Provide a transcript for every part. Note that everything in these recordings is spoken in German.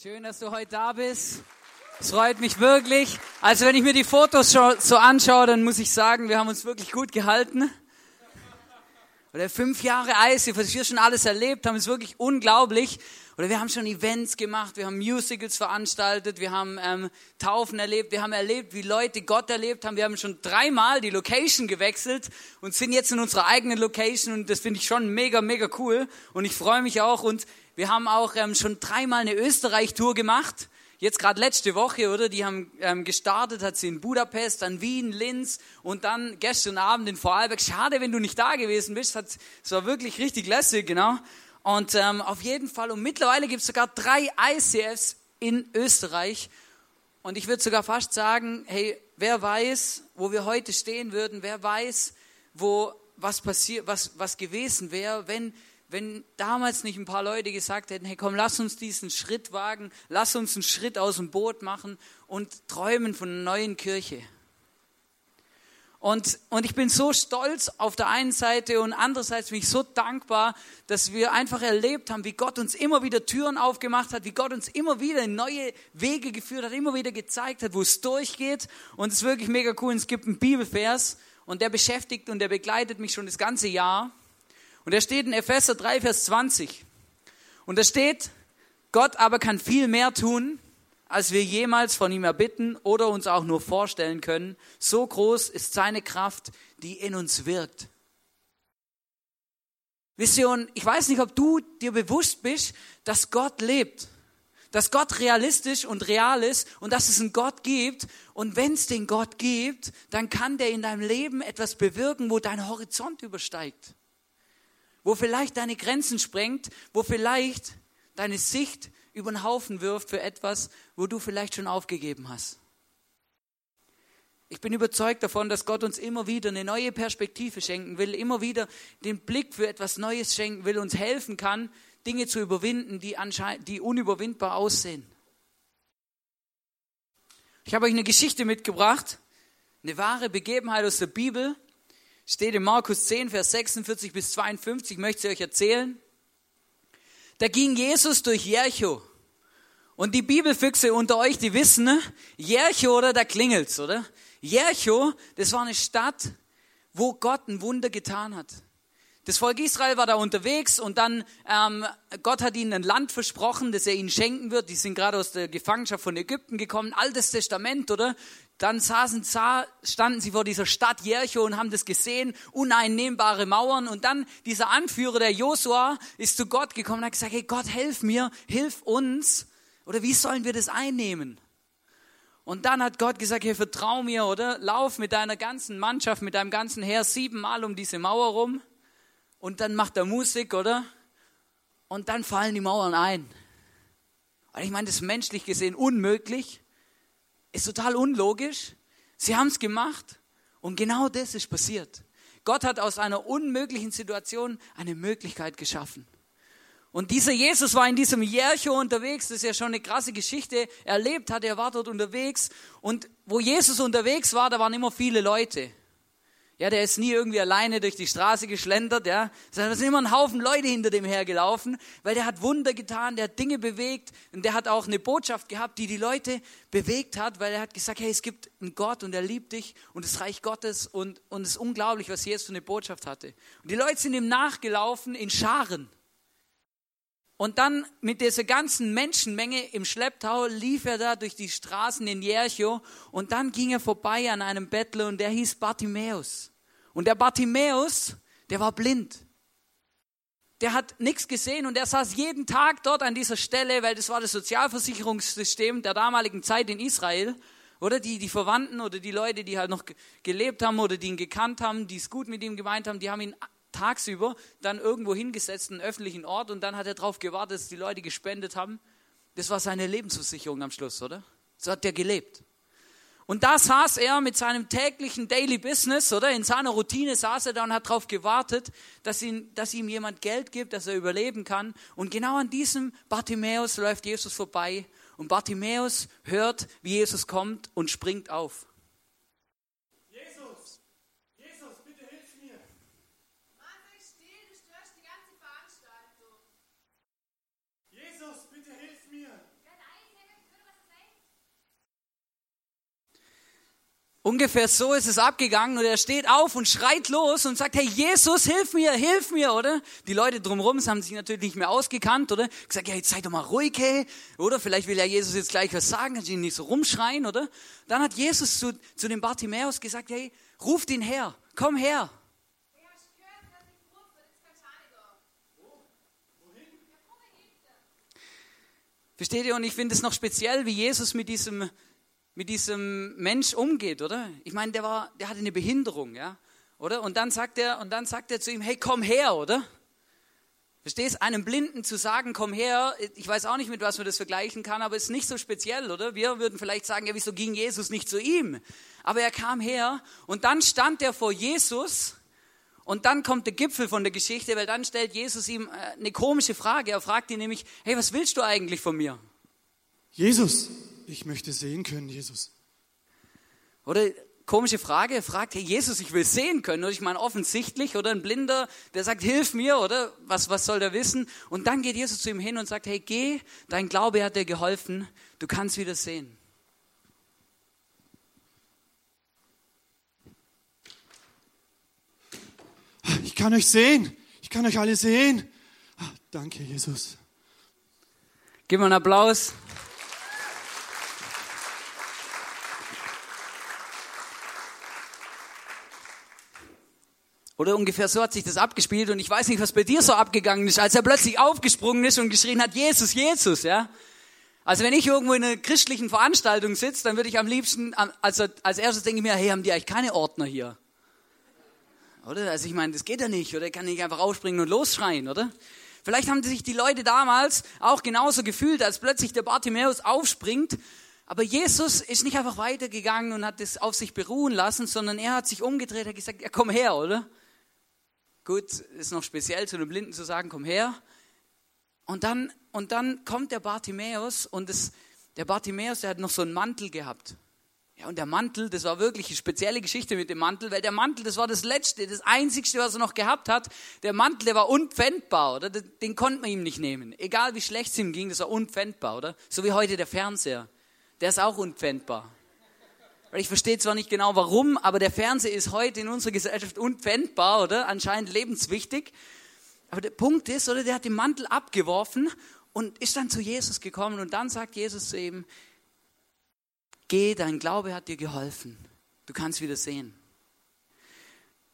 Schön, dass du heute da bist. Es freut mich wirklich. Also wenn ich mir die Fotos so anschaue, dann muss ich sagen, wir haben uns wirklich gut gehalten. Oder fünf Jahre Eis, wir schon alles erlebt haben, ist wirklich unglaublich. Oder wir haben schon Events gemacht, wir haben Musicals veranstaltet, wir haben ähm, Taufen erlebt, wir haben erlebt, wie Leute Gott erlebt haben. Wir haben schon dreimal die Location gewechselt und sind jetzt in unserer eigenen Location und das finde ich schon mega, mega cool. Und ich freue mich auch und wir haben auch ähm, schon dreimal eine Österreich-Tour gemacht. Jetzt gerade letzte Woche, oder? Die haben ähm, gestartet, hat sie in Budapest, dann Wien, Linz und dann gestern Abend in Vorarlberg. Schade, wenn du nicht da gewesen bist. Es war wirklich richtig lässig, genau. Und ähm, auf jeden Fall, und mittlerweile gibt es sogar drei ICFs in Österreich. Und ich würde sogar fast sagen, hey, wer weiß, wo wir heute stehen würden, wer weiß, wo was passiert, was, was gewesen wäre, wenn wenn damals nicht ein paar Leute gesagt hätten, hey komm, lass uns diesen Schritt wagen, lass uns einen Schritt aus dem Boot machen und träumen von einer neuen Kirche. Und, und ich bin so stolz auf der einen Seite und andererseits bin ich so dankbar, dass wir einfach erlebt haben, wie Gott uns immer wieder Türen aufgemacht hat, wie Gott uns immer wieder in neue Wege geführt hat, immer wieder gezeigt hat, wo es durchgeht. Und es ist wirklich mega cool. Und es gibt einen Bibelvers und der beschäftigt und der begleitet mich schon das ganze Jahr. Und er steht in Epheser 3, Vers 20. Und da steht, Gott aber kann viel mehr tun, als wir jemals von ihm erbitten oder uns auch nur vorstellen können. So groß ist seine Kraft, die in uns wirkt. Wisst ihr, und ich weiß nicht, ob du dir bewusst bist, dass Gott lebt, dass Gott realistisch und real ist und dass es einen Gott gibt. Und wenn es den Gott gibt, dann kann der in deinem Leben etwas bewirken, wo dein Horizont übersteigt wo vielleicht deine Grenzen sprengt, wo vielleicht deine Sicht über den Haufen wirft für etwas, wo du vielleicht schon aufgegeben hast. Ich bin überzeugt davon, dass Gott uns immer wieder eine neue Perspektive schenken will, immer wieder den Blick für etwas Neues schenken will, uns helfen kann, Dinge zu überwinden, die, die unüberwindbar aussehen. Ich habe euch eine Geschichte mitgebracht, eine wahre Begebenheit aus der Bibel, Steht in Markus 10, Vers 46 bis 52, möchte ich euch erzählen. Da ging Jesus durch Jericho. Und die Bibelfüchse unter euch, die wissen, ne? Jericho, oder? Da klingelt's, oder? Jericho, das war eine Stadt, wo Gott ein Wunder getan hat. Das Volk Israel war da unterwegs und dann ähm, Gott hat ihnen ein Land versprochen, das er ihnen schenken wird. Die sind gerade aus der Gefangenschaft von Ägypten gekommen, Altes Testament, oder? Dann saßen, standen sie vor dieser Stadt Jericho und haben das gesehen, uneinnehmbare Mauern. Und dann dieser Anführer, der Josua, ist zu Gott gekommen und hat gesagt, hey Gott, helf mir, hilf uns. Oder wie sollen wir das einnehmen? Und dann hat Gott gesagt, hey, vertrau mir, oder? Lauf mit deiner ganzen Mannschaft, mit deinem ganzen Heer siebenmal um diese Mauer rum. Und dann macht er Musik, oder? Und dann fallen die Mauern ein. Und ich meine, das ist menschlich gesehen unmöglich. Ist total unlogisch. Sie haben es gemacht und genau das ist passiert. Gott hat aus einer unmöglichen Situation eine Möglichkeit geschaffen. Und dieser Jesus war in diesem Jericho unterwegs, das ist ja schon eine krasse Geschichte, erlebt hat, er war dort unterwegs. Und wo Jesus unterwegs war, da waren immer viele Leute. Ja, der ist nie irgendwie alleine durch die Straße geschlendert, ja, sondern es sind immer ein Haufen Leute hinter dem hergelaufen, weil der hat Wunder getan, der hat Dinge bewegt und der hat auch eine Botschaft gehabt, die die Leute bewegt hat, weil er hat gesagt, hey, es gibt einen Gott und er liebt dich und das Reich Gottes und, und es ist unglaublich, was Jesus für eine Botschaft hatte. Und die Leute sind ihm nachgelaufen in Scharen. Und dann mit dieser ganzen Menschenmenge im Schlepptau lief er da durch die Straßen in Jericho und dann ging er vorbei an einem Bettler und der hieß Bartimäus. Und der Bartimäus, der war blind. Der hat nichts gesehen und er saß jeden Tag dort an dieser Stelle, weil das war das Sozialversicherungssystem der damaligen Zeit in Israel. Oder die, die Verwandten oder die Leute, die halt noch gelebt haben oder die ihn gekannt haben, die es gut mit ihm gemeint haben, die haben ihn tagsüber dann irgendwo hingesetzt, einen öffentlichen Ort und dann hat er darauf gewartet, dass die Leute gespendet haben. Das war seine Lebensversicherung am Schluss, oder? So hat er gelebt. Und da saß er mit seinem täglichen Daily Business, oder? In seiner Routine saß er da und hat darauf gewartet, dass, ihn, dass ihm jemand Geld gibt, dass er überleben kann. Und genau an diesem Bartimäus läuft Jesus vorbei. Und Bartimäus hört, wie Jesus kommt und springt auf. Jesus, Jesus, bitte hilf mir. Mann, sei still, du störst die ganze Veranstaltung. Jesus, bitte hilf mir. Werd Ungefähr so ist es abgegangen und er steht auf und schreit los und sagt, hey Jesus, hilf mir, hilf mir, oder? Die Leute drumherum haben sich natürlich nicht mehr ausgekannt, oder? Gesagt, ja, jetzt sei doch mal ruhig, hey, oder? Vielleicht will ja Jesus jetzt gleich was sagen, kann sie ihn nicht so rumschreien, oder? Dann hat Jesus zu, zu dem Bartimäus gesagt, hey, ruft ihn her, komm her. Versteht ihr? Und ich finde es noch speziell, wie Jesus mit diesem, mit diesem Mensch umgeht, oder? Ich meine, der war, der hatte eine Behinderung, ja? Oder? Und dann sagt er, und dann sagt er zu ihm, hey, komm her, oder? Verstehst? Einem Blinden zu sagen, komm her, ich weiß auch nicht, mit was man das vergleichen kann, aber es ist nicht so speziell, oder? Wir würden vielleicht sagen, ja, wieso ging Jesus nicht zu ihm? Aber er kam her und dann stand er vor Jesus und dann kommt der Gipfel von der Geschichte, weil dann stellt Jesus ihm äh, eine komische Frage. Er fragt ihn nämlich, hey, was willst du eigentlich von mir? Jesus, ich möchte sehen können, Jesus. Oder komische Frage, er fragt, hey Jesus, ich will sehen können. Und ich meine, offensichtlich, oder ein Blinder, der sagt, hilf mir, oder was, was soll der wissen? Und dann geht Jesus zu ihm hin und sagt, hey, geh, dein Glaube hat dir geholfen, du kannst wieder sehen. Ich kann euch sehen. Ich kann euch alle sehen. Ah, Danke, Jesus. Gib mal einen Applaus. Oder ungefähr so hat sich das abgespielt und ich weiß nicht, was bei dir so abgegangen ist, als er plötzlich aufgesprungen ist und geschrien hat, Jesus, Jesus, ja. Also wenn ich irgendwo in einer christlichen Veranstaltung sitze, dann würde ich am liebsten, also als erstes denke ich mir, hey, haben die eigentlich keine Ordner hier? Oder? Also ich meine, das geht ja nicht, oder? Ich kann nicht einfach aufspringen und losschreien, oder? Vielleicht haben sich die Leute damals auch genauso gefühlt, als plötzlich der Bartimäus aufspringt. Aber Jesus ist nicht einfach weitergegangen und hat es auf sich beruhen lassen, sondern er hat sich umgedreht, hat gesagt, ja, komm her, oder? Gut, ist noch speziell zu einem Blinden zu sagen, komm her. Und dann, und dann kommt der Bartimäus und das, der Bartimäus, der hat noch so einen Mantel gehabt. Ja, und der Mantel, das war wirklich eine spezielle Geschichte mit dem Mantel, weil der Mantel, das war das Letzte, das Einzigste, was er noch gehabt hat. Der Mantel, der war unpfändbar, oder? Den konnte man ihm nicht nehmen. Egal wie schlecht es ihm ging, das war unpfändbar, oder? So wie heute der Fernseher. Der ist auch unpfändbar. Weil ich verstehe zwar nicht genau warum, aber der Fernseher ist heute in unserer Gesellschaft unpfändbar, oder? Anscheinend lebenswichtig. Aber der Punkt ist, oder? Der hat den Mantel abgeworfen und ist dann zu Jesus gekommen und dann sagt Jesus zu ihm, geh, dein Glaube hat dir geholfen. Du kannst wieder sehen.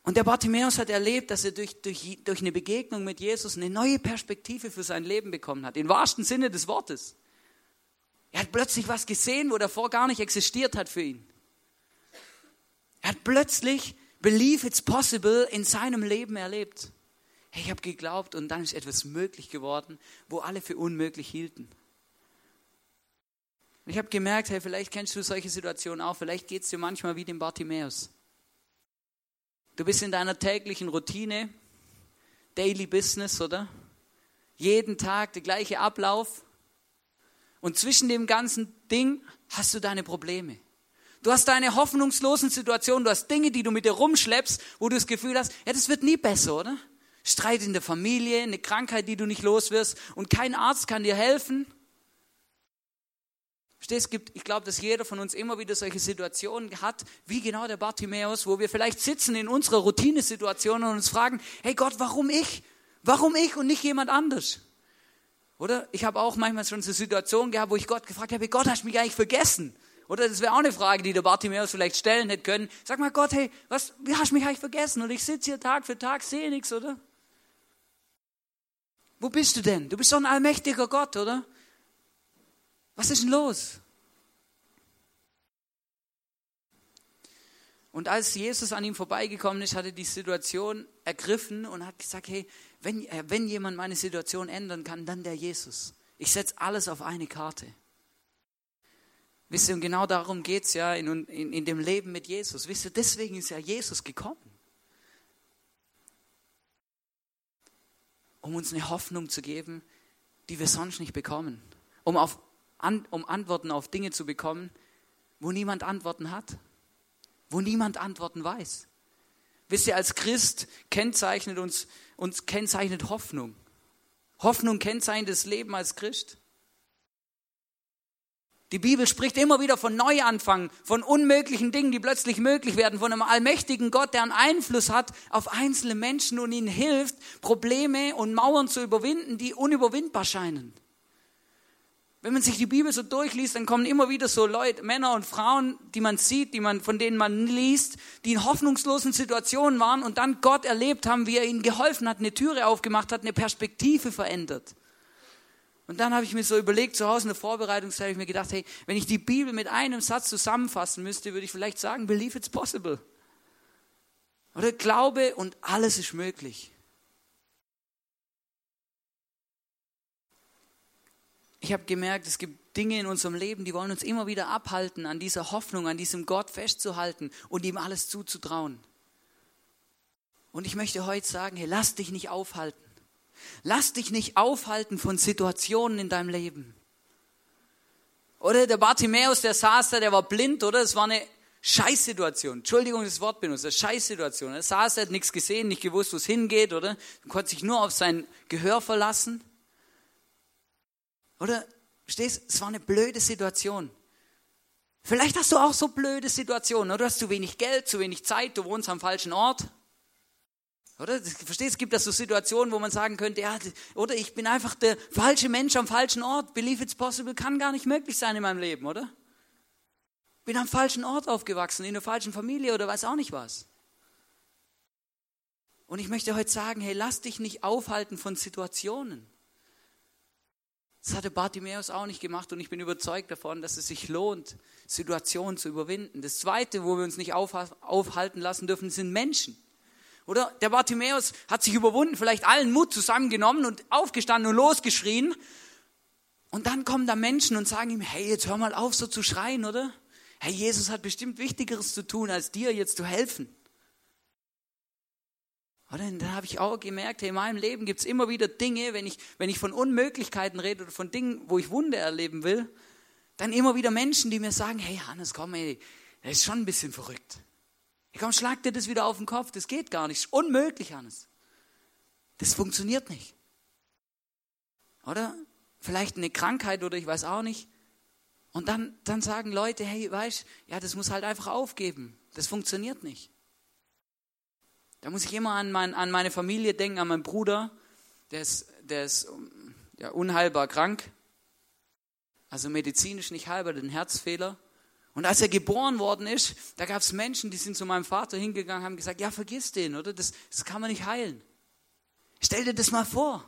Und der Bartimäus hat erlebt, dass er durch, durch, durch eine Begegnung mit Jesus eine neue Perspektive für sein Leben bekommen hat. Im wahrsten Sinne des Wortes. Er hat plötzlich was gesehen, wo davor gar nicht existiert hat für ihn. Er hat plötzlich Believe it's possible in seinem Leben erlebt. Hey, ich habe geglaubt und dann ist etwas möglich geworden, wo alle für unmöglich hielten. Und ich habe gemerkt, hey, vielleicht kennst du solche Situationen auch, vielleicht geht es dir manchmal wie dem Bartimäus. Du bist in deiner täglichen Routine, Daily Business, oder? Jeden Tag der gleiche Ablauf. Und zwischen dem ganzen Ding hast du deine Probleme. Du hast deine hoffnungslosen Situationen, du hast Dinge, die du mit dir rumschleppst, wo du das Gefühl hast, ja, das wird nie besser, oder? Streit in der Familie, eine Krankheit, die du nicht los wirst und kein Arzt kann dir helfen. Verstehst, ich glaube, dass jeder von uns immer wieder solche Situationen hat, wie genau der Bartimäus, wo wir vielleicht sitzen in unserer Routinesituation und uns fragen, hey Gott, warum ich? Warum ich und nicht jemand anders? Oder? Ich habe auch manchmal schon so Situationen gehabt, wo ich Gott gefragt habe, Gott, hast du mich eigentlich vergessen? Oder das wäre auch eine Frage, die der Bartimäus vielleicht stellen hätte können. Sag mal, Gott, hey, was, wie hast du mich eigentlich vergessen? Und ich sitze hier Tag für Tag, sehe nichts, oder? Wo bist du denn? Du bist doch ein allmächtiger Gott, oder? Was ist denn los? Und als Jesus an ihm vorbeigekommen ist, hat er die Situation ergriffen und hat gesagt, hey, wenn, äh, wenn jemand meine Situation ändern kann, dann der Jesus. Ich setze alles auf eine Karte. Wisst ihr, und genau darum geht es ja in, in, in dem Leben mit Jesus. Wisst ihr, deswegen ist ja Jesus gekommen. Um uns eine Hoffnung zu geben, die wir sonst nicht bekommen. Um, auf, an, um Antworten auf Dinge zu bekommen, wo niemand Antworten hat. Wo niemand Antworten weiß. Wisst ihr, als Christ kennzeichnet uns, uns kennzeichnet Hoffnung. Hoffnung kennzeichnet das Leben als Christ. Die Bibel spricht immer wieder von Neuanfang, von unmöglichen Dingen, die plötzlich möglich werden, von einem allmächtigen Gott, der einen Einfluss hat auf einzelne Menschen und ihnen hilft, Probleme und Mauern zu überwinden, die unüberwindbar scheinen. Wenn man sich die Bibel so durchliest, dann kommen immer wieder so Leute, Männer und Frauen, die man sieht, die man, von denen man liest, die in hoffnungslosen Situationen waren und dann Gott erlebt haben, wie er ihnen geholfen hat, eine Türe aufgemacht hat, eine Perspektive verändert. Und dann habe ich mir so überlegt, zu Hause in der Vorbereitungszeit, habe ich mir gedacht, hey, wenn ich die Bibel mit einem Satz zusammenfassen müsste, würde ich vielleicht sagen, believe it's possible. Oder Glaube und alles ist möglich. Ich habe gemerkt, es gibt Dinge in unserem Leben, die wollen uns immer wieder abhalten, an dieser Hoffnung, an diesem Gott festzuhalten und ihm alles zuzutrauen. Und ich möchte heute sagen, hey, lass dich nicht aufhalten. Lass dich nicht aufhalten von Situationen in deinem Leben. Oder der Bartimäus, der saß da, der war blind, oder? Es war eine Scheißsituation. Entschuldigung, das Wort benutzt. Eine Scheißsituation. Er saß, er hat nichts gesehen, nicht gewusst, wo es hingeht, oder? Er konnte sich nur auf sein Gehör verlassen. Oder? Stehst, es war eine blöde Situation. Vielleicht hast du auch so blöde Situationen, oder? Du hast zu wenig Geld, zu wenig Zeit, du wohnst am falschen Ort. Oder? Verstehst, es gibt da so Situationen, wo man sagen könnte, ja, oder ich bin einfach der falsche Mensch am falschen Ort. Believe it's possible kann gar nicht möglich sein in meinem Leben, oder? Bin am falschen Ort aufgewachsen, in der falschen Familie oder weiß auch nicht was. Und ich möchte heute sagen, hey, lass dich nicht aufhalten von Situationen. Das hatte Bartimäus auch nicht gemacht und ich bin überzeugt davon, dass es sich lohnt, Situationen zu überwinden. Das Zweite, wo wir uns nicht aufhalten lassen dürfen, sind Menschen. Oder der Bartimäus hat sich überwunden, vielleicht allen Mut zusammengenommen und aufgestanden und losgeschrien. Und dann kommen da Menschen und sagen ihm, hey, jetzt hör mal auf, so zu schreien, oder? Hey, Jesus hat bestimmt Wichtigeres zu tun, als dir jetzt zu helfen. Oder dann habe ich auch gemerkt, hey, in meinem Leben gibt es immer wieder Dinge, wenn ich, wenn ich von Unmöglichkeiten rede oder von Dingen, wo ich Wunder erleben will, dann immer wieder Menschen, die mir sagen, hey Hannes, komm, ey, das ist schon ein bisschen verrückt. Komm, schlag dir das wieder auf den Kopf. Das geht gar nicht. Unmöglich, Hannes. Das funktioniert nicht. Oder? Vielleicht eine Krankheit oder ich weiß auch nicht. Und dann, dann sagen Leute, hey, weißt ja, das muss halt einfach aufgeben. Das funktioniert nicht. Da muss ich immer an, mein, an meine Familie denken, an meinen Bruder. Der ist, der ist ja, unheilbar krank. Also medizinisch nicht heilbar, den Herzfehler. Und als er geboren worden ist, da gab es Menschen, die sind zu meinem Vater hingegangen, haben gesagt, ja, vergiss den, oder? Das, das kann man nicht heilen. Stell dir das mal vor.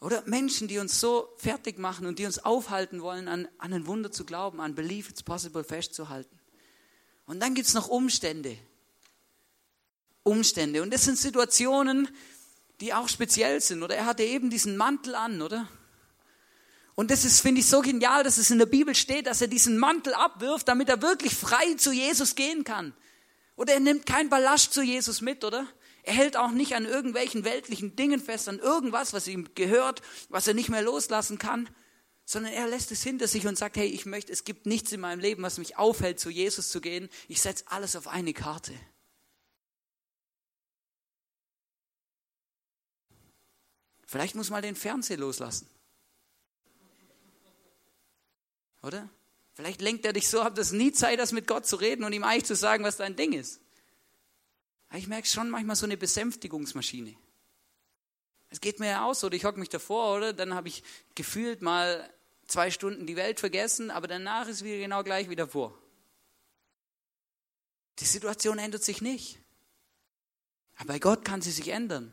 Oder Menschen, die uns so fertig machen und die uns aufhalten wollen, an, an ein Wunder zu glauben, an Belief it's possible festzuhalten. Und dann gibt es noch Umstände. Umstände. Und das sind Situationen, die auch speziell sind. Oder er hatte eben diesen Mantel an, oder? Und das ist, finde ich, so genial, dass es in der Bibel steht, dass er diesen Mantel abwirft, damit er wirklich frei zu Jesus gehen kann. Oder er nimmt kein Ballast zu Jesus mit, oder? Er hält auch nicht an irgendwelchen weltlichen Dingen fest, an irgendwas, was ihm gehört, was er nicht mehr loslassen kann, sondern er lässt es hinter sich und sagt, hey, ich möchte, es gibt nichts in meinem Leben, was mich aufhält, zu Jesus zu gehen. Ich setze alles auf eine Karte. Vielleicht muss man den Fernseher loslassen. Oder? Vielleicht lenkt er dich so ab, dass nie Zeit hast, mit Gott zu reden und ihm eigentlich zu sagen, was dein Ding ist. Aber ich merke schon manchmal so eine Besänftigungsmaschine. Es geht mir ja aus, oder ich hocke mich davor, oder? Dann habe ich gefühlt mal zwei Stunden die Welt vergessen, aber danach ist wieder genau gleich wie davor. Die Situation ändert sich nicht. Aber bei Gott kann sie sich ändern.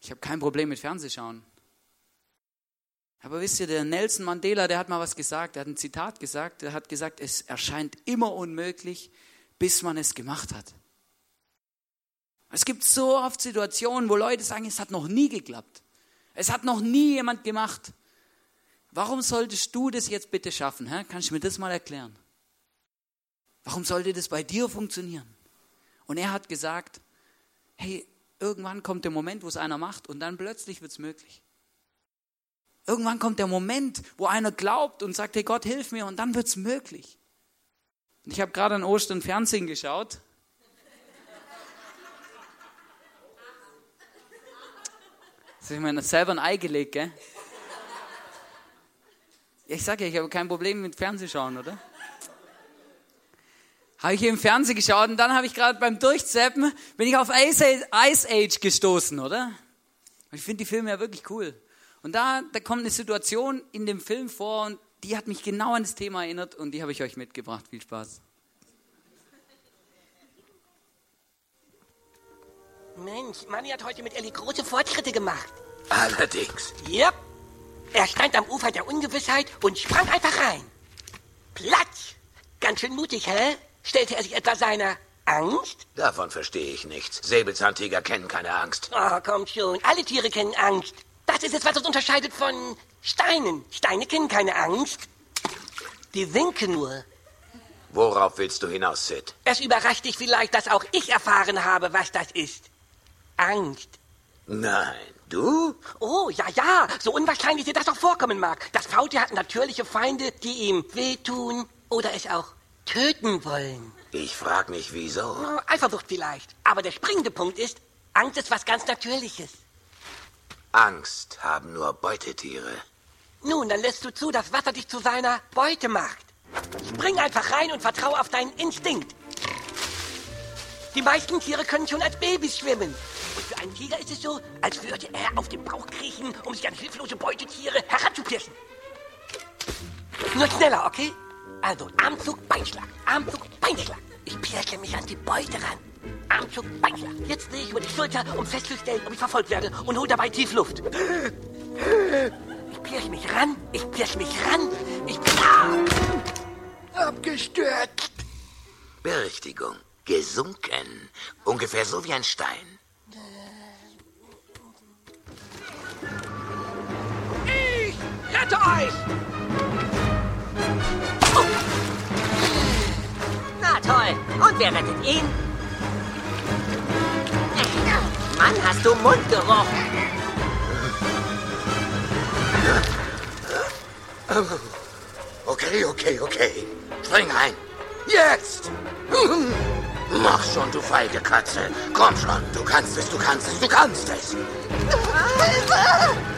Ich habe kein Problem mit Fernsehschauen. Aber wisst ihr, der Nelson Mandela, der hat mal was gesagt, der hat ein Zitat gesagt, der hat gesagt, es erscheint immer unmöglich, bis man es gemacht hat. Es gibt so oft Situationen, wo Leute sagen, es hat noch nie geklappt. Es hat noch nie jemand gemacht. Warum solltest du das jetzt bitte schaffen? Hä? Kannst du mir das mal erklären? Warum sollte das bei dir funktionieren? Und er hat gesagt, hey, irgendwann kommt der Moment, wo es einer macht und dann plötzlich wird es möglich. Irgendwann kommt der Moment, wo einer glaubt und sagt, hey Gott, hilf mir und dann wird es möglich. Und ich habe gerade an Ostern Fernsehen geschaut. Das ich mir selber ein Ei gelegt, gell? Ich sage ja, ich habe kein Problem mit Fernsehschauen, oder? Habe ich hier im Fernsehen geschaut und dann habe ich gerade beim Durchzappen, bin ich auf Ice Age, gestoßen, oder? Ich finde die Filme ja wirklich cool. Und da, da kommt eine Situation in dem Film vor und die hat mich genau an das Thema erinnert und die habe ich euch mitgebracht. Viel Spaß. Mensch, Manni hat heute mit Ellie große Fortschritte gemacht. Allerdings. Yep. Er stand am Ufer der Ungewissheit und sprang einfach rein. Platsch! Ganz schön mutig, hä? Stellte er sich etwa seiner Angst? Davon verstehe ich nichts. Säbelzahntiger kennen keine Angst. Oh, komm schon. Alle Tiere kennen Angst. Das ist es, was uns unterscheidet von Steinen. Steine kennen keine Angst. Die winken nur. Worauf willst du hinaus, Sid? Es überrascht dich vielleicht, dass auch ich erfahren habe, was das ist. Angst. Nein. Du? Oh, ja, ja, so unwahrscheinlich dir das auch vorkommen mag. Das Faultier hat natürliche Feinde, die ihm wehtun oder es auch töten wollen. Ich frag mich, wieso. Eifersucht vielleicht. Aber der springende Punkt ist, Angst ist was ganz Natürliches. Angst haben nur Beutetiere. Nun, dann lässt du zu, dass Wasser dich zu seiner Beute macht. Spring einfach rein und vertrau auf deinen Instinkt. Die meisten Tiere können schon als Babys schwimmen. Und für einen Tiger ist es so, als würde er auf den Bauch kriechen, um sich an hilflose Beutetiere heranzupirschen. Nur schneller, okay? Also, Armzug, Beinschlag. Armzug, Beinschlag. Ich pirsche mich an die Beute ran. Armzug, Beinschlag. Jetzt drehe ich über die Schulter, um festzustellen, ob ich verfolgt werde und hole dabei tief Luft. Ich pirsche mich ran, ich pirsche mich ran, ich... Ah! Abgestürzt. Berichtigung. Gesunken. Ungefähr so wie ein Stein. Ich rette euch! Oh. Na toll. Und wer rettet ihn? Mann, hast du Mundgeruch. Okay, okay, okay. Spring ein. Jetzt! Mach schon, du feige Katze. Komm schon, du kannst es, du kannst es, du kannst es.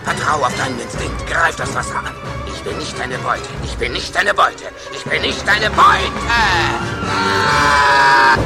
Vertrau auf deinen Instinkt. Greif das Wasser an. Ich bin nicht deine Beute. Ich bin nicht deine Beute. Ich bin nicht deine Beute. Ja,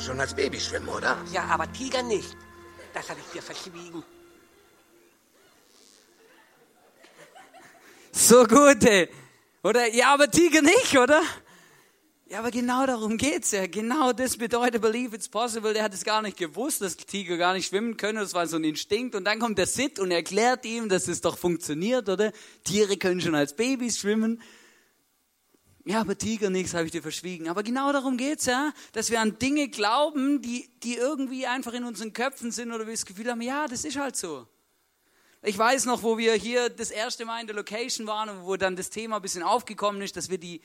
können schon als Baby schwimmen, oder? Ja, aber Tiger nicht. Das habe ich dir verschwiegen. So gut, ey. Oder? Ja, aber Tiger nicht, oder? Ja, aber genau darum geht's ja. Genau das bedeutet Believe It's Possible. Der hat es gar nicht gewusst, dass Tiger gar nicht schwimmen können. Das war so ein Instinkt. Und dann kommt der Sid und erklärt ihm, dass es doch funktioniert, oder? Tiere können schon als Babys schwimmen. Ja, aber Tiger nichts habe ich dir verschwiegen. Aber genau darum geht's ja, dass wir an Dinge glauben, die, die irgendwie einfach in unseren Köpfen sind oder wir das Gefühl haben, ja, das ist halt so. Ich weiß noch, wo wir hier das erste Mal in der Location waren und wo dann das Thema ein bisschen aufgekommen ist, dass wir die,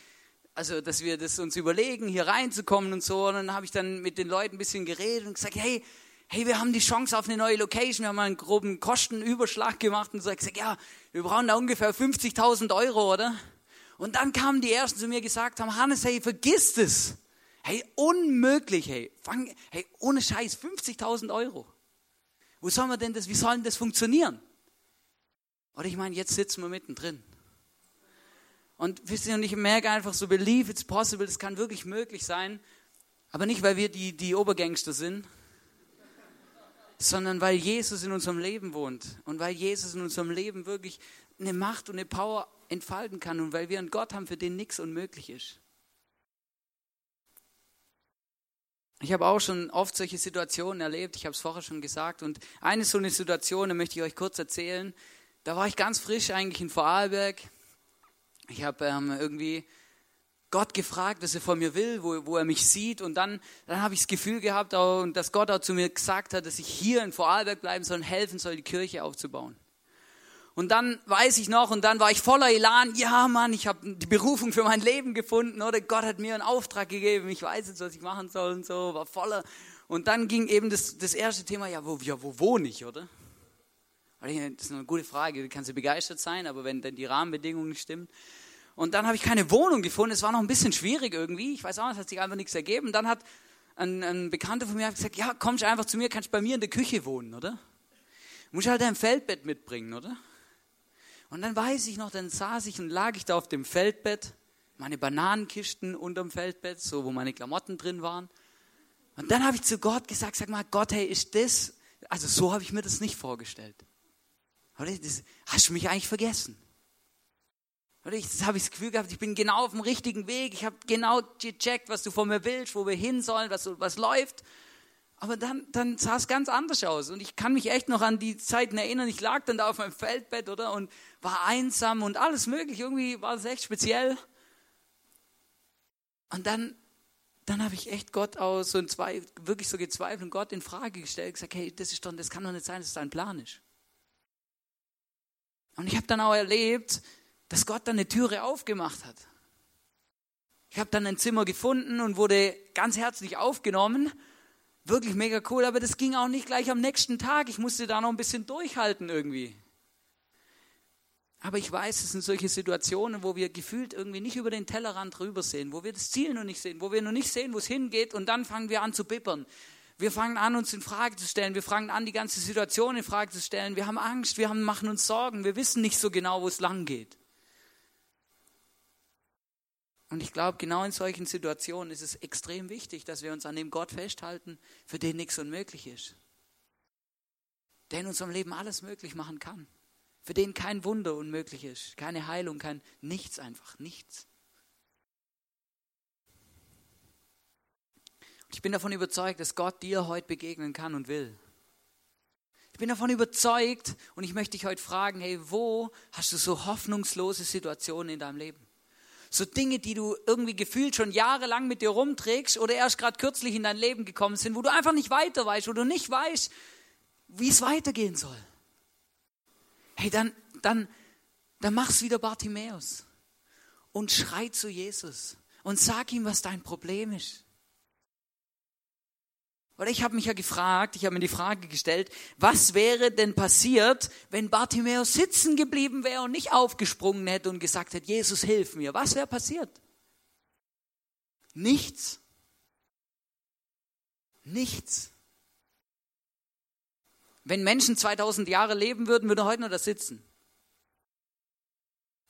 also dass wir das uns überlegen, hier reinzukommen und so. Und dann habe ich dann mit den Leuten ein bisschen geredet und gesagt, hey, hey, wir haben die Chance auf eine neue Location, wir haben einen groben Kostenüberschlag gemacht und so ich gesagt, ja, wir brauchen da ungefähr 50.000 Euro, oder? Und dann kamen die Ersten zu mir gesagt haben, Hannes, hey, vergiss das. Hey, unmöglich, hey. Fang, hey, ohne Scheiß, 50.000 Euro. Wo sollen wir denn das, wie soll denn das funktionieren? Oder ich meine, jetzt sitzen wir mittendrin. Und wisst ihr, und ich merke einfach so, believe it's possible, das kann wirklich möglich sein. Aber nicht, weil wir die, die Obergangster sind, sondern weil Jesus in unserem Leben wohnt. Und weil Jesus in unserem Leben wirklich eine Macht und eine Power entfalten kann und weil wir einen Gott haben, für den nichts unmöglich ist. Ich habe auch schon oft solche Situationen erlebt, ich habe es vorher schon gesagt. Und eine so eine Situation, da möchte ich euch kurz erzählen. Da war ich ganz frisch eigentlich in Vorarlberg. Ich habe ähm, irgendwie Gott gefragt, was er von mir will, wo, wo er mich sieht. Und dann, dann habe ich das Gefühl gehabt, auch, dass Gott auch zu mir gesagt hat, dass ich hier in Vorarlberg bleiben soll und helfen soll, die Kirche aufzubauen. Und dann weiß ich noch, und dann war ich voller Elan, ja Mann, ich habe die Berufung für mein Leben gefunden, oder Gott hat mir einen Auftrag gegeben, ich weiß jetzt, was ich machen soll und so, war voller. Und dann ging eben das, das erste Thema, ja wo, ja, wo wohne ich, oder? Das ist eine gute Frage, du kannst ja begeistert sein, aber wenn dann die Rahmenbedingungen nicht stimmen. Und dann habe ich keine Wohnung gefunden, es war noch ein bisschen schwierig irgendwie, ich weiß auch, es hat sich einfach nichts ergeben. Dann hat ein, ein Bekannter von mir gesagt, ja, kommst einfach zu mir, kannst bei mir in der Küche wohnen, oder? Muss halt ein Feldbett mitbringen, oder? Und dann weiß ich noch, dann saß ich und lag ich da auf dem Feldbett, meine Bananenkisten unterm Feldbett, so wo meine Klamotten drin waren. Und dann habe ich zu Gott gesagt, sag mal, Gott, hey, ist das, also so habe ich mir das nicht vorgestellt. Das, hast du mich eigentlich vergessen? Oder ich, das habe ich das Gefühl gehabt, ich bin genau auf dem richtigen Weg. Ich habe genau gecheckt, was du von mir willst, wo wir hin sollen, was, was läuft. Aber dann, dann sah es ganz anders aus. Und ich kann mich echt noch an die Zeiten erinnern. Ich lag dann da auf meinem Feldbett, oder? Und war einsam und alles möglich. Irgendwie war es echt speziell. Und dann, dann habe ich echt Gott aus so zwei, wirklich so gezweifelt und Gott in Frage gestellt, gesagt, hey, das ist doch, das kann doch nicht sein, dass es dein Plan ist. Und ich habe dann auch erlebt, dass Gott dann eine Türe aufgemacht hat. Ich habe dann ein Zimmer gefunden und wurde ganz herzlich aufgenommen wirklich mega cool, aber das ging auch nicht gleich am nächsten Tag. Ich musste da noch ein bisschen durchhalten irgendwie. Aber ich weiß, es sind solche Situationen, wo wir gefühlt irgendwie nicht über den Tellerrand drüber sehen, wo wir das Ziel noch nicht sehen, wo wir noch nicht sehen, wo es hingeht und dann fangen wir an zu bippern. Wir fangen an, uns in Frage zu stellen. Wir fangen an, die ganze Situation in Frage zu stellen. Wir haben Angst, wir haben, machen uns Sorgen. Wir wissen nicht so genau, wo es lang geht. Und ich glaube, genau in solchen Situationen ist es extrem wichtig, dass wir uns an dem Gott festhalten, für den nichts unmöglich ist. Der in unserem Leben alles möglich machen kann. Für den kein Wunder unmöglich ist. Keine Heilung, kein nichts einfach, nichts. Ich bin davon überzeugt, dass Gott dir heute begegnen kann und will. Ich bin davon überzeugt und ich möchte dich heute fragen, hey, wo hast du so hoffnungslose Situationen in deinem Leben? So Dinge, die du irgendwie gefühlt schon jahrelang mit dir rumträgst oder erst gerade kürzlich in dein Leben gekommen sind, wo du einfach nicht weiter weißt, wo du nicht weißt, wie es weitergehen soll. Hey, dann, dann, dann mach's wieder Bartimäus und schrei zu Jesus und sag ihm, was dein Problem ist. Oder ich habe mich ja gefragt, ich habe mir die Frage gestellt, was wäre denn passiert, wenn Bartimäus sitzen geblieben wäre und nicht aufgesprungen hätte und gesagt hätte, Jesus, hilf mir. Was wäre passiert? Nichts. Nichts. Wenn Menschen 2000 Jahre leben würden, würde heute nur da sitzen.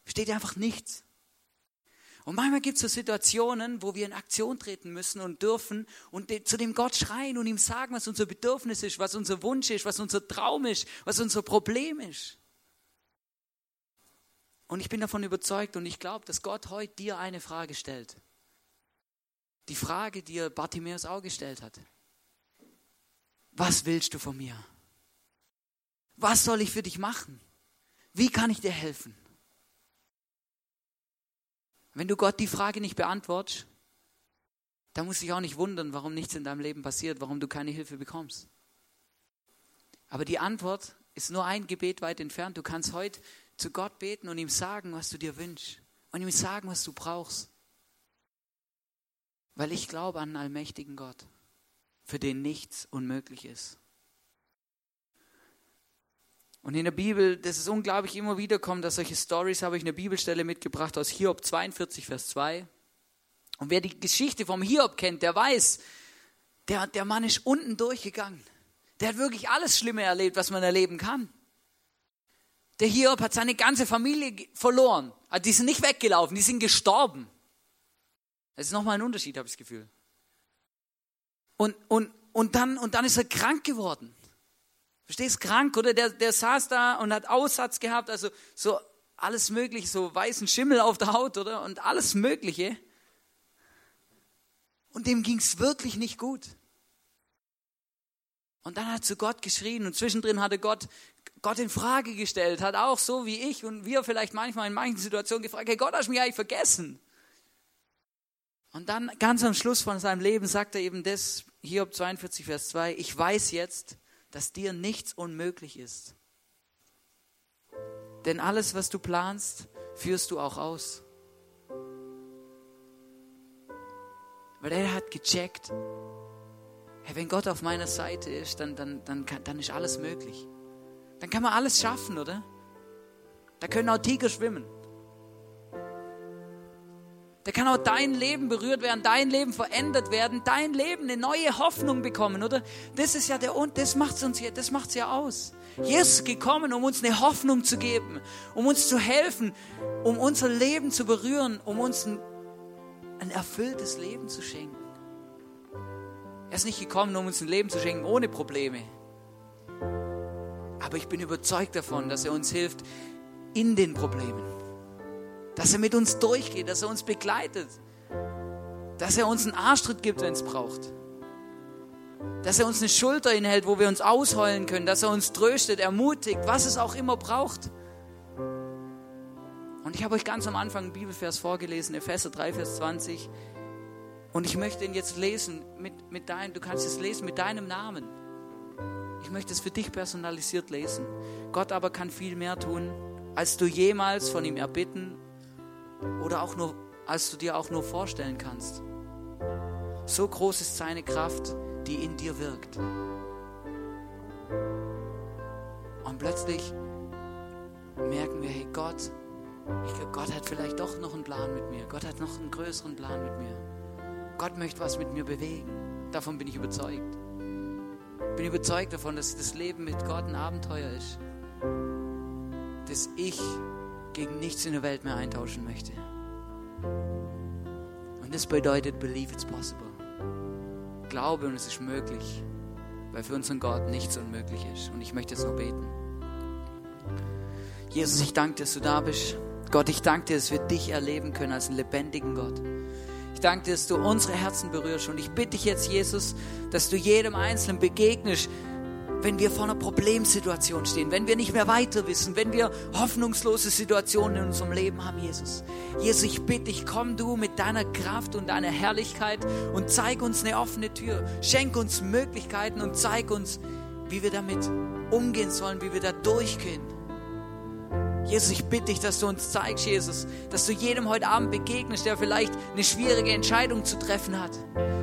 Steht einfach nichts. Und manchmal gibt es so Situationen, wo wir in Aktion treten müssen und dürfen und zu dem Gott schreien und ihm sagen, was unser Bedürfnis ist, was unser Wunsch ist, was unser Traum ist, was unser Problem ist. Und ich bin davon überzeugt und ich glaube, dass Gott heute dir eine Frage stellt. Die Frage, die er Bartimäus auch gestellt hat. Was willst du von mir? Was soll ich für dich machen? Wie kann ich dir helfen? Wenn du Gott die Frage nicht beantwortest, dann musst du dich auch nicht wundern, warum nichts in deinem Leben passiert, warum du keine Hilfe bekommst. Aber die Antwort ist nur ein Gebet weit entfernt. Du kannst heute zu Gott beten und ihm sagen, was du dir wünschst und ihm sagen, was du brauchst. Weil ich glaube an einen allmächtigen Gott, für den nichts unmöglich ist. Und in der Bibel, das ist unglaublich, immer wieder kommen, dass solche Stories, habe ich eine Bibelstelle mitgebracht aus Hiob 42, Vers 2. Und wer die Geschichte vom Hiob kennt, der weiß, der, der Mann ist unten durchgegangen. Der hat wirklich alles Schlimme erlebt, was man erleben kann. Der Hiob hat seine ganze Familie verloren. Also die sind nicht weggelaufen, die sind gestorben. Das ist nochmal ein Unterschied, habe ich das Gefühl. Und, und, und, dann, und dann ist er krank geworden. Verstehst krank, oder? Der, der saß da und hat Aussatz gehabt, also so alles Mögliche, so weißen Schimmel auf der Haut, oder? Und alles Mögliche. Und dem ging es wirklich nicht gut. Und dann hat zu Gott geschrien und zwischendrin hatte Gott Gott in Frage gestellt, hat auch so wie ich und wir vielleicht manchmal in manchen Situationen gefragt, hey Gott, hast du mich eigentlich vergessen? Und dann ganz am Schluss von seinem Leben sagt er eben das, Hiob 42, Vers 2, ich weiß jetzt, dass dir nichts unmöglich ist. Denn alles, was du planst, führst du auch aus. Weil er hat gecheckt, hey, wenn Gott auf meiner Seite ist, dann, dann, dann, kann, dann ist alles möglich. Dann kann man alles schaffen, oder? Da können auch Tiger schwimmen. Da kann auch dein Leben berührt werden, dein Leben verändert werden, dein Leben eine neue Hoffnung bekommen, oder? Das ist ja der und das macht's uns ja, das macht's ja aus. Jesus ist gekommen, um uns eine Hoffnung zu geben, um uns zu helfen, um unser Leben zu berühren, um uns ein, ein erfülltes Leben zu schenken. Er ist nicht gekommen, um uns ein Leben zu schenken ohne Probleme. Aber ich bin überzeugt davon, dass er uns hilft in den Problemen. Dass er mit uns durchgeht, dass er uns begleitet. Dass er uns einen Arschtritt gibt, wenn es braucht. Dass er uns eine Schulter hinhält, wo wir uns ausheulen können. Dass er uns tröstet, ermutigt, was es auch immer braucht. Und ich habe euch ganz am Anfang einen Bibelvers vorgelesen, Epheser 3, Vers 20. Und ich möchte ihn jetzt lesen mit, mit deinem, du kannst es lesen mit deinem Namen. Ich möchte es für dich personalisiert lesen. Gott aber kann viel mehr tun, als du jemals von ihm erbitten oder auch nur, als du dir auch nur vorstellen kannst. So groß ist seine Kraft, die in dir wirkt. Und plötzlich merken wir, hey Gott, ich glaube, Gott hat vielleicht doch noch einen Plan mit mir. Gott hat noch einen größeren Plan mit mir. Gott möchte was mit mir bewegen. Davon bin ich überzeugt. Bin überzeugt davon, dass das Leben mit Gott ein Abenteuer ist, das ich gegen nichts in der Welt mehr eintauschen möchte. Und das bedeutet, believe it's possible. Glaube und es ist möglich, weil für unseren Gott nichts unmöglich ist. Und ich möchte jetzt noch beten. Jesus, ich danke dir, dass du da bist. Gott, ich danke dir, dass wir dich erleben können als einen lebendigen Gott. Ich danke dir, dass du unsere Herzen berührst. Und ich bitte dich jetzt, Jesus, dass du jedem Einzelnen begegnest, wenn wir vor einer Problemsituation stehen, wenn wir nicht mehr weiter wissen, wenn wir hoffnungslose Situationen in unserem Leben haben, Jesus. Jesus, ich bitte dich, komm du mit deiner Kraft und deiner Herrlichkeit und zeig uns eine offene Tür. Schenk uns Möglichkeiten und zeig uns, wie wir damit umgehen sollen, wie wir da durchgehen. Jesus, ich bitte dich, dass du uns zeigst, Jesus, dass du jedem heute Abend begegnest, der vielleicht eine schwierige Entscheidung zu treffen hat.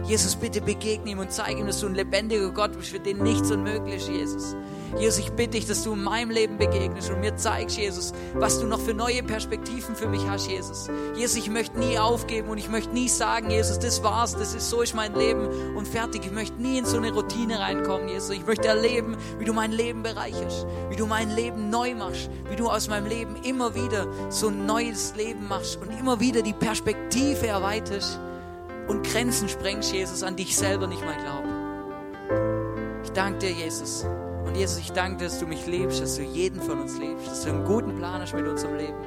Jesus, bitte begegne ihm und zeige ihm, dass du ein lebendiger Gott bist, für den nichts unmöglich ist, Jesus. Jesus, ich bitte dich, dass du in meinem Leben begegnest und mir zeigst, Jesus, was du noch für neue Perspektiven für mich hast, Jesus. Jesus, ich möchte nie aufgeben und ich möchte nie sagen, Jesus, das war's, das ist so ist mein Leben und fertig. Ich möchte nie in so eine Routine reinkommen, Jesus. Ich möchte erleben, wie du mein Leben bereicherst, wie du mein Leben neu machst, wie du aus meinem Leben immer wieder so ein neues Leben machst und immer wieder die Perspektive erweiterst und Grenzen sprengst, Jesus, an dich selber nicht mehr glauben. Ich danke dir, Jesus. Und Jesus, ich danke dir, dass du mich liebst, dass du jeden von uns liebst, dass du einen guten Plan hast mit unserem Leben.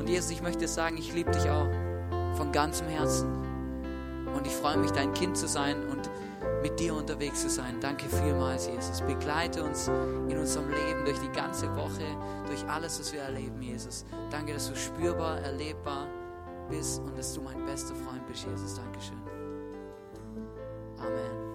Und Jesus, ich möchte sagen, ich liebe dich auch von ganzem Herzen. Und ich freue mich, dein Kind zu sein und mit dir unterwegs zu sein. Danke vielmals, Jesus. Begleite uns in unserem Leben durch die ganze Woche, durch alles, was wir erleben, Jesus. Danke, dass du spürbar, erlebbar bist und dass du mein bester Freund bist, Jesus. Dankeschön. Amen.